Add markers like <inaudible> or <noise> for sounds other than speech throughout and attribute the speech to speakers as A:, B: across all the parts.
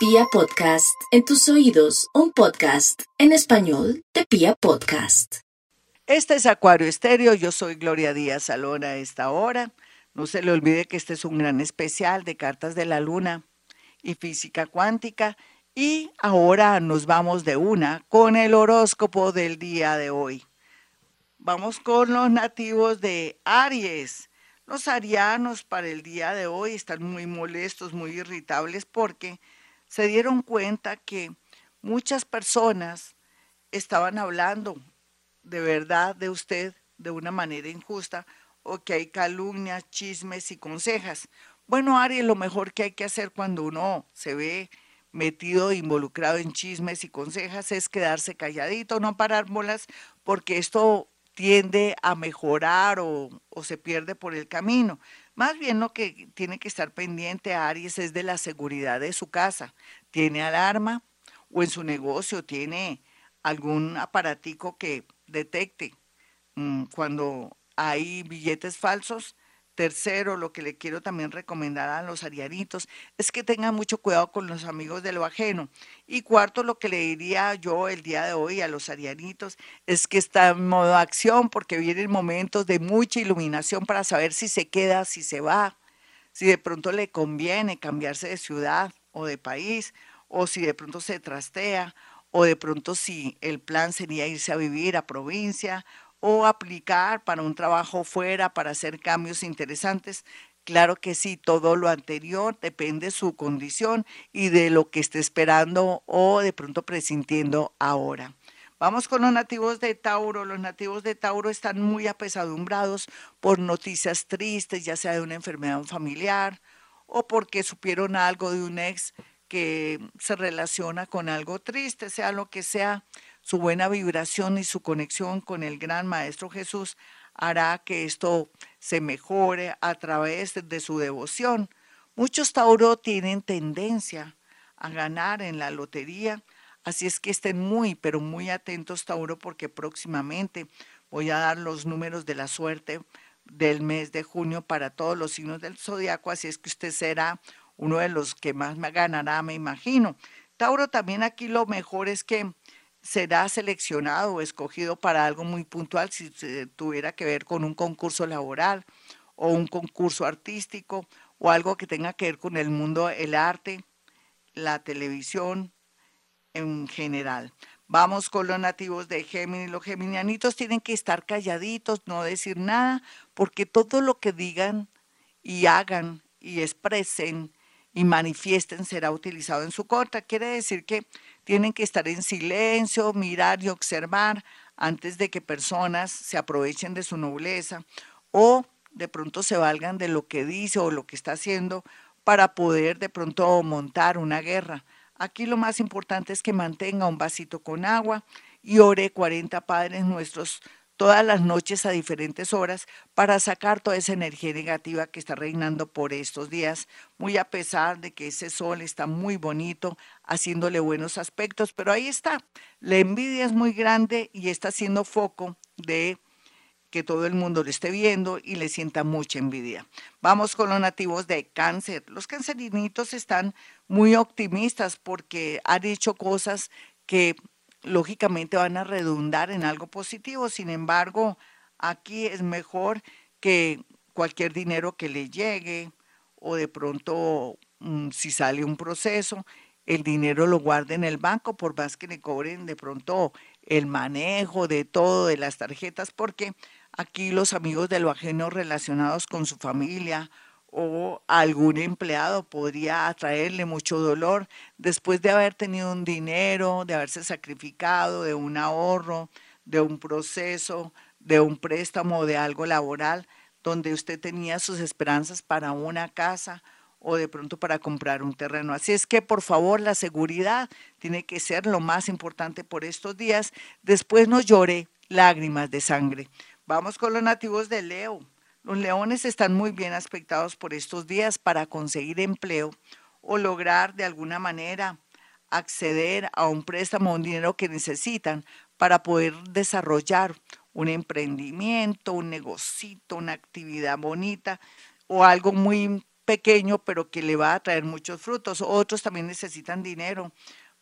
A: Pia Podcast, en tus oídos, un podcast en español de Pia Podcast.
B: Este es Acuario Estéreo, yo soy Gloria Díaz Salón a esta hora. No se le olvide que este es un gran especial de cartas de la luna y física cuántica. Y ahora nos vamos de una con el horóscopo del día de hoy. Vamos con los nativos de Aries. Los arianos para el día de hoy están muy molestos, muy irritables porque se dieron cuenta que muchas personas estaban hablando de verdad de usted de una manera injusta o que hay calumnias, chismes y consejas. Bueno, Ari, lo mejor que hay que hacer cuando uno se ve metido, involucrado en chismes y consejas es quedarse calladito, no parar bolas, porque esto tiende a mejorar o, o, se pierde por el camino. Más bien lo que tiene que estar pendiente Aries es de la seguridad de su casa. ¿Tiene alarma o en su negocio tiene algún aparatico que detecte mm, cuando hay billetes falsos? Tercero, lo que le quiero también recomendar a los arianitos es que tengan mucho cuidado con los amigos de lo ajeno. Y cuarto, lo que le diría yo el día de hoy a los arianitos es que está en modo acción porque vienen momentos de mucha iluminación para saber si se queda, si se va, si de pronto le conviene cambiarse de ciudad o de país, o si de pronto se trastea, o de pronto si el plan sería irse a vivir a provincia o aplicar para un trabajo fuera, para hacer cambios interesantes. Claro que sí, todo lo anterior depende de su condición y de lo que esté esperando o de pronto presintiendo ahora. Vamos con los nativos de Tauro. Los nativos de Tauro están muy apesadumbrados por noticias tristes, ya sea de una enfermedad familiar o porque supieron algo de un ex que se relaciona con algo triste, sea lo que sea su buena vibración y su conexión con el gran Maestro Jesús hará que esto se mejore a través de su devoción. Muchos Tauro tienen tendencia a ganar en la lotería, así es que estén muy, pero muy atentos Tauro porque próximamente voy a dar los números de la suerte del mes de junio para todos los signos del zodiaco, así es que usted será uno de los que más me ganará, me imagino. Tauro, también aquí lo mejor es que será seleccionado o escogido para algo muy puntual si tuviera que ver con un concurso laboral o un concurso artístico o algo que tenga que ver con el mundo, el arte, la televisión en general. Vamos con los nativos de Géminis. Los geminianitos tienen que estar calladitos, no decir nada, porque todo lo que digan y hagan y expresen y manifiesten será utilizado en su contra. Quiere decir que tienen que estar en silencio, mirar y observar antes de que personas se aprovechen de su nobleza o de pronto se valgan de lo que dice o lo que está haciendo para poder de pronto montar una guerra. Aquí lo más importante es que mantenga un vasito con agua y ore 40 Padres Nuestros todas las noches a diferentes horas para sacar toda esa energía negativa que está reinando por estos días, muy a pesar de que ese sol está muy bonito, haciéndole buenos aspectos, pero ahí está, la envidia es muy grande y está haciendo foco de que todo el mundo lo esté viendo y le sienta mucha envidia. Vamos con los nativos de cáncer. Los cancerinitos están muy optimistas porque han hecho cosas que lógicamente van a redundar en algo positivo. Sin embargo, aquí es mejor que cualquier dinero que le llegue o de pronto mm, si sale un proceso, el dinero lo guarde en el banco por más que le cobren de pronto el manejo de todo, de las tarjetas, porque aquí los amigos de lo ajeno relacionados con su familia o algún empleado podría atraerle mucho dolor después de haber tenido un dinero, de haberse sacrificado, de un ahorro, de un proceso, de un préstamo, de algo laboral, donde usted tenía sus esperanzas para una casa o de pronto para comprar un terreno. Así es que, por favor, la seguridad tiene que ser lo más importante por estos días. Después no llore lágrimas de sangre. Vamos con los nativos de Leo. Los leones están muy bien aspectados por estos días para conseguir empleo o lograr de alguna manera acceder a un préstamo o un dinero que necesitan para poder desarrollar un emprendimiento, un negocito, una actividad bonita o algo muy pequeño, pero que le va a traer muchos frutos. Otros también necesitan dinero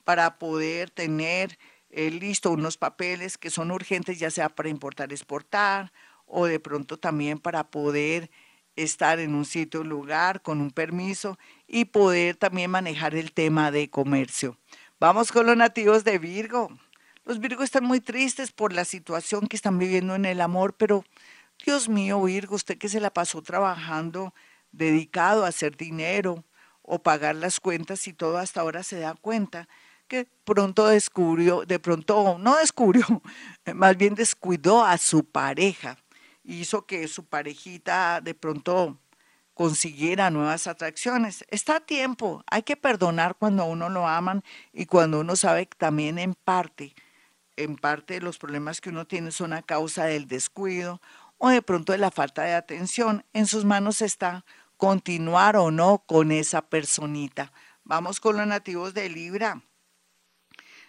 B: para poder tener eh, listo unos papeles que son urgentes, ya sea para importar, exportar, o de pronto también para poder estar en un sitio, lugar, con un permiso y poder también manejar el tema de comercio. Vamos con los nativos de Virgo. Los Virgo están muy tristes por la situación que están viviendo en el amor, pero Dios mío, Virgo, usted que se la pasó trabajando, dedicado a hacer dinero o pagar las cuentas y todo hasta ahora se da cuenta que pronto descubrió, de pronto no descubrió, <laughs> más bien descuidó a su pareja, hizo que su parejita de pronto consiguiera nuevas atracciones. Está a tiempo, hay que perdonar cuando uno lo aman y cuando uno sabe que también en parte, en parte los problemas que uno tiene son a causa del descuido o de pronto de la falta de atención. En sus manos está continuar o no con esa personita. Vamos con los nativos de Libra.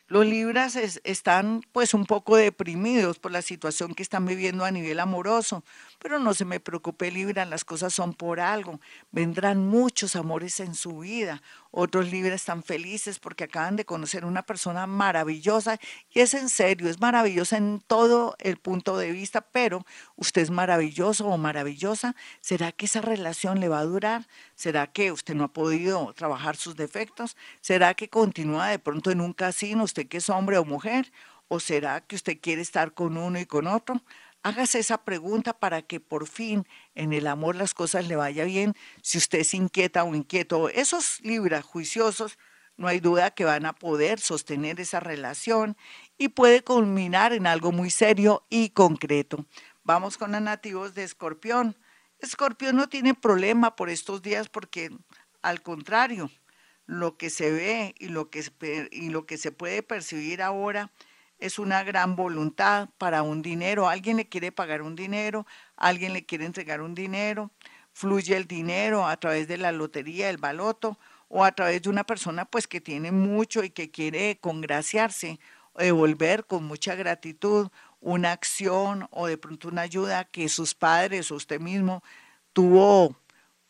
B: Los Libras están pues un poco deprimidos por la situación que están viviendo a nivel amoroso, pero no se me preocupe Libra, las cosas son por algo, vendrán muchos amores en su vida. Otros Libras están felices porque acaban de conocer una persona maravillosa y es en serio, es maravillosa en todo el punto de vista, pero usted es maravilloso o maravillosa, ¿será que esa relación le va a durar? ¿Será que usted no ha podido trabajar sus defectos? ¿Será que continúa de pronto en un casino, usted que es hombre o mujer? ¿O será que usted quiere estar con uno y con otro? Hágase esa pregunta para que por fin en el amor las cosas le vaya bien. Si usted es inquieta o inquieto, esos libras juiciosos, no hay duda que van a poder sostener esa relación y puede culminar en algo muy serio y concreto. Vamos con los nativos de Escorpión. Escorpión no tiene problema por estos días porque al contrario, lo que se ve y lo que, y lo que se puede percibir ahora es una gran voluntad para un dinero. Alguien le quiere pagar un dinero, alguien le quiere entregar un dinero, fluye el dinero a través de la lotería, el baloto, o a través de una persona pues que tiene mucho y que quiere congraciarse, devolver con mucha gratitud una acción o de pronto una ayuda que sus padres o usted mismo tuvo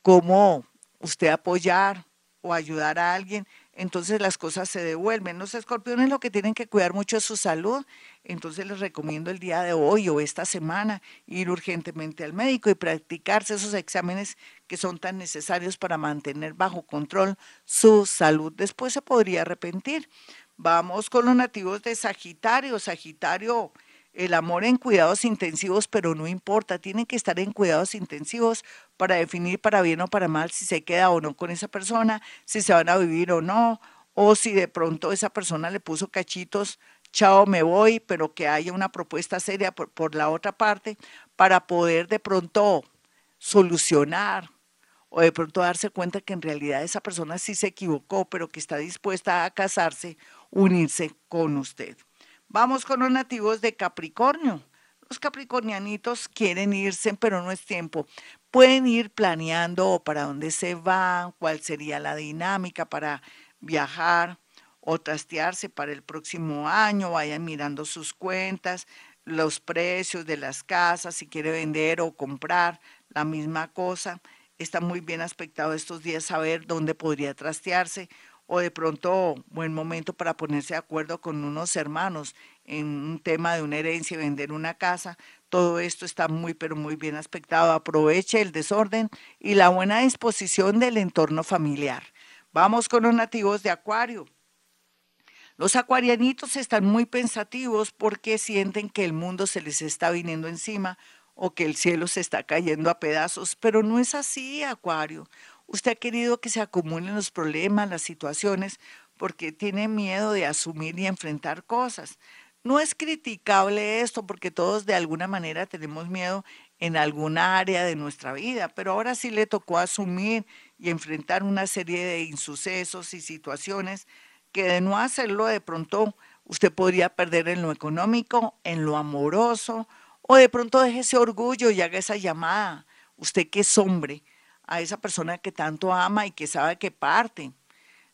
B: como usted apoyar o ayudar a alguien entonces las cosas se devuelven. Los escorpiones lo que tienen que cuidar mucho es su salud, entonces les recomiendo el día de hoy o esta semana ir urgentemente al médico y practicarse esos exámenes que son tan necesarios para mantener bajo control su salud. Después se podría arrepentir. Vamos con los nativos de Sagitario. Sagitario el amor en cuidados intensivos, pero no importa, tienen que estar en cuidados intensivos para definir para bien o para mal si se queda o no con esa persona, si se van a vivir o no, o si de pronto esa persona le puso cachitos, chao, me voy, pero que haya una propuesta seria por, por la otra parte para poder de pronto solucionar o de pronto darse cuenta que en realidad esa persona sí se equivocó, pero que está dispuesta a casarse, unirse con usted. Vamos con los nativos de Capricornio. Los capricornianitos quieren irse, pero no es tiempo. Pueden ir planeando para dónde se van, cuál sería la dinámica para viajar o trastearse para el próximo año, vayan mirando sus cuentas, los precios de las casas, si quiere vender o comprar la misma cosa. Está muy bien aspectado estos días saber dónde podría trastearse o de pronto buen momento para ponerse de acuerdo con unos hermanos en un tema de una herencia vender una casa. Todo esto está muy, pero muy bien aspectado. Aproveche el desorden y la buena disposición del entorno familiar. Vamos con los nativos de Acuario. Los acuarianitos están muy pensativos porque sienten que el mundo se les está viniendo encima o que el cielo se está cayendo a pedazos, pero no es así, Acuario. Usted ha querido que se acumulen los problemas, las situaciones, porque tiene miedo de asumir y enfrentar cosas. No es criticable esto porque todos de alguna manera tenemos miedo en alguna área de nuestra vida, pero ahora sí le tocó asumir y enfrentar una serie de insucesos y situaciones que de no hacerlo de pronto usted podría perder en lo económico, en lo amoroso, o de pronto deje ese orgullo y haga esa llamada. Usted que es hombre, a esa persona que tanto ama y que sabe que parte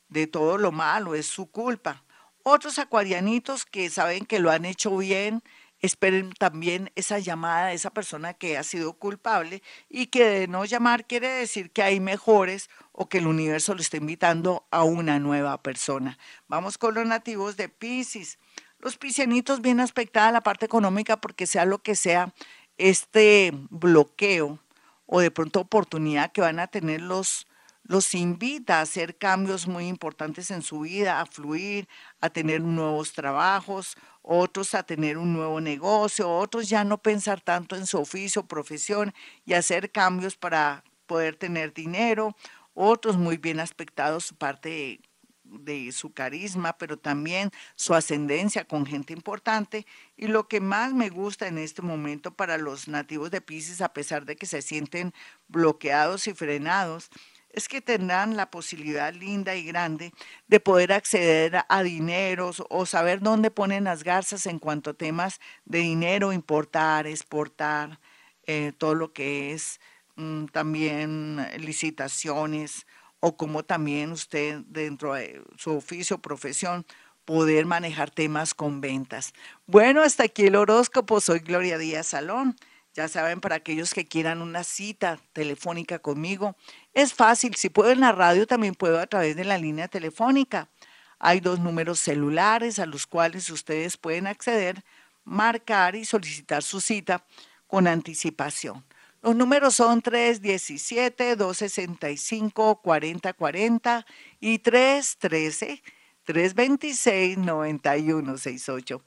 B: de todo lo malo, es su culpa. Otros acuarianitos que saben que lo han hecho bien, esperen también esa llamada de esa persona que ha sido culpable y que de no llamar quiere decir que hay mejores o que el universo lo está invitando a una nueva persona. Vamos con los nativos de Pisces. Los piscianitos bien aspectada la parte económica porque sea lo que sea este bloqueo o de pronto oportunidad que van a tener los los invita a hacer cambios muy importantes en su vida, a fluir, a tener nuevos trabajos, otros a tener un nuevo negocio, otros ya no pensar tanto en su oficio, profesión y hacer cambios para poder tener dinero, otros muy bien aspectados su parte de, su carisma, pero también su ascendencia con gente importante. Y lo que más me gusta en este momento para los nativos de Pisces, a pesar de que se sienten bloqueados y frenados, es que tendrán la posibilidad linda y grande de poder acceder a dineros o saber dónde ponen las garzas en cuanto a temas de dinero, importar, exportar, eh, todo lo que es mm, también licitaciones o como también usted dentro de su oficio, profesión, poder manejar temas con ventas. Bueno, hasta aquí el horóscopo. Soy Gloria Díaz Salón. Ya saben, para aquellos que quieran una cita telefónica conmigo, es fácil. Si puedo en la radio, también puedo a través de la línea telefónica. Hay dos números celulares a los cuales ustedes pueden acceder, marcar y solicitar su cita con anticipación. Los números son 317-265-4040 y 313-326-9168.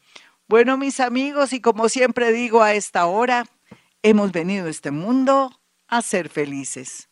B: Bueno, mis amigos, y como siempre digo a esta hora, Hemos venido a este mundo a ser felices.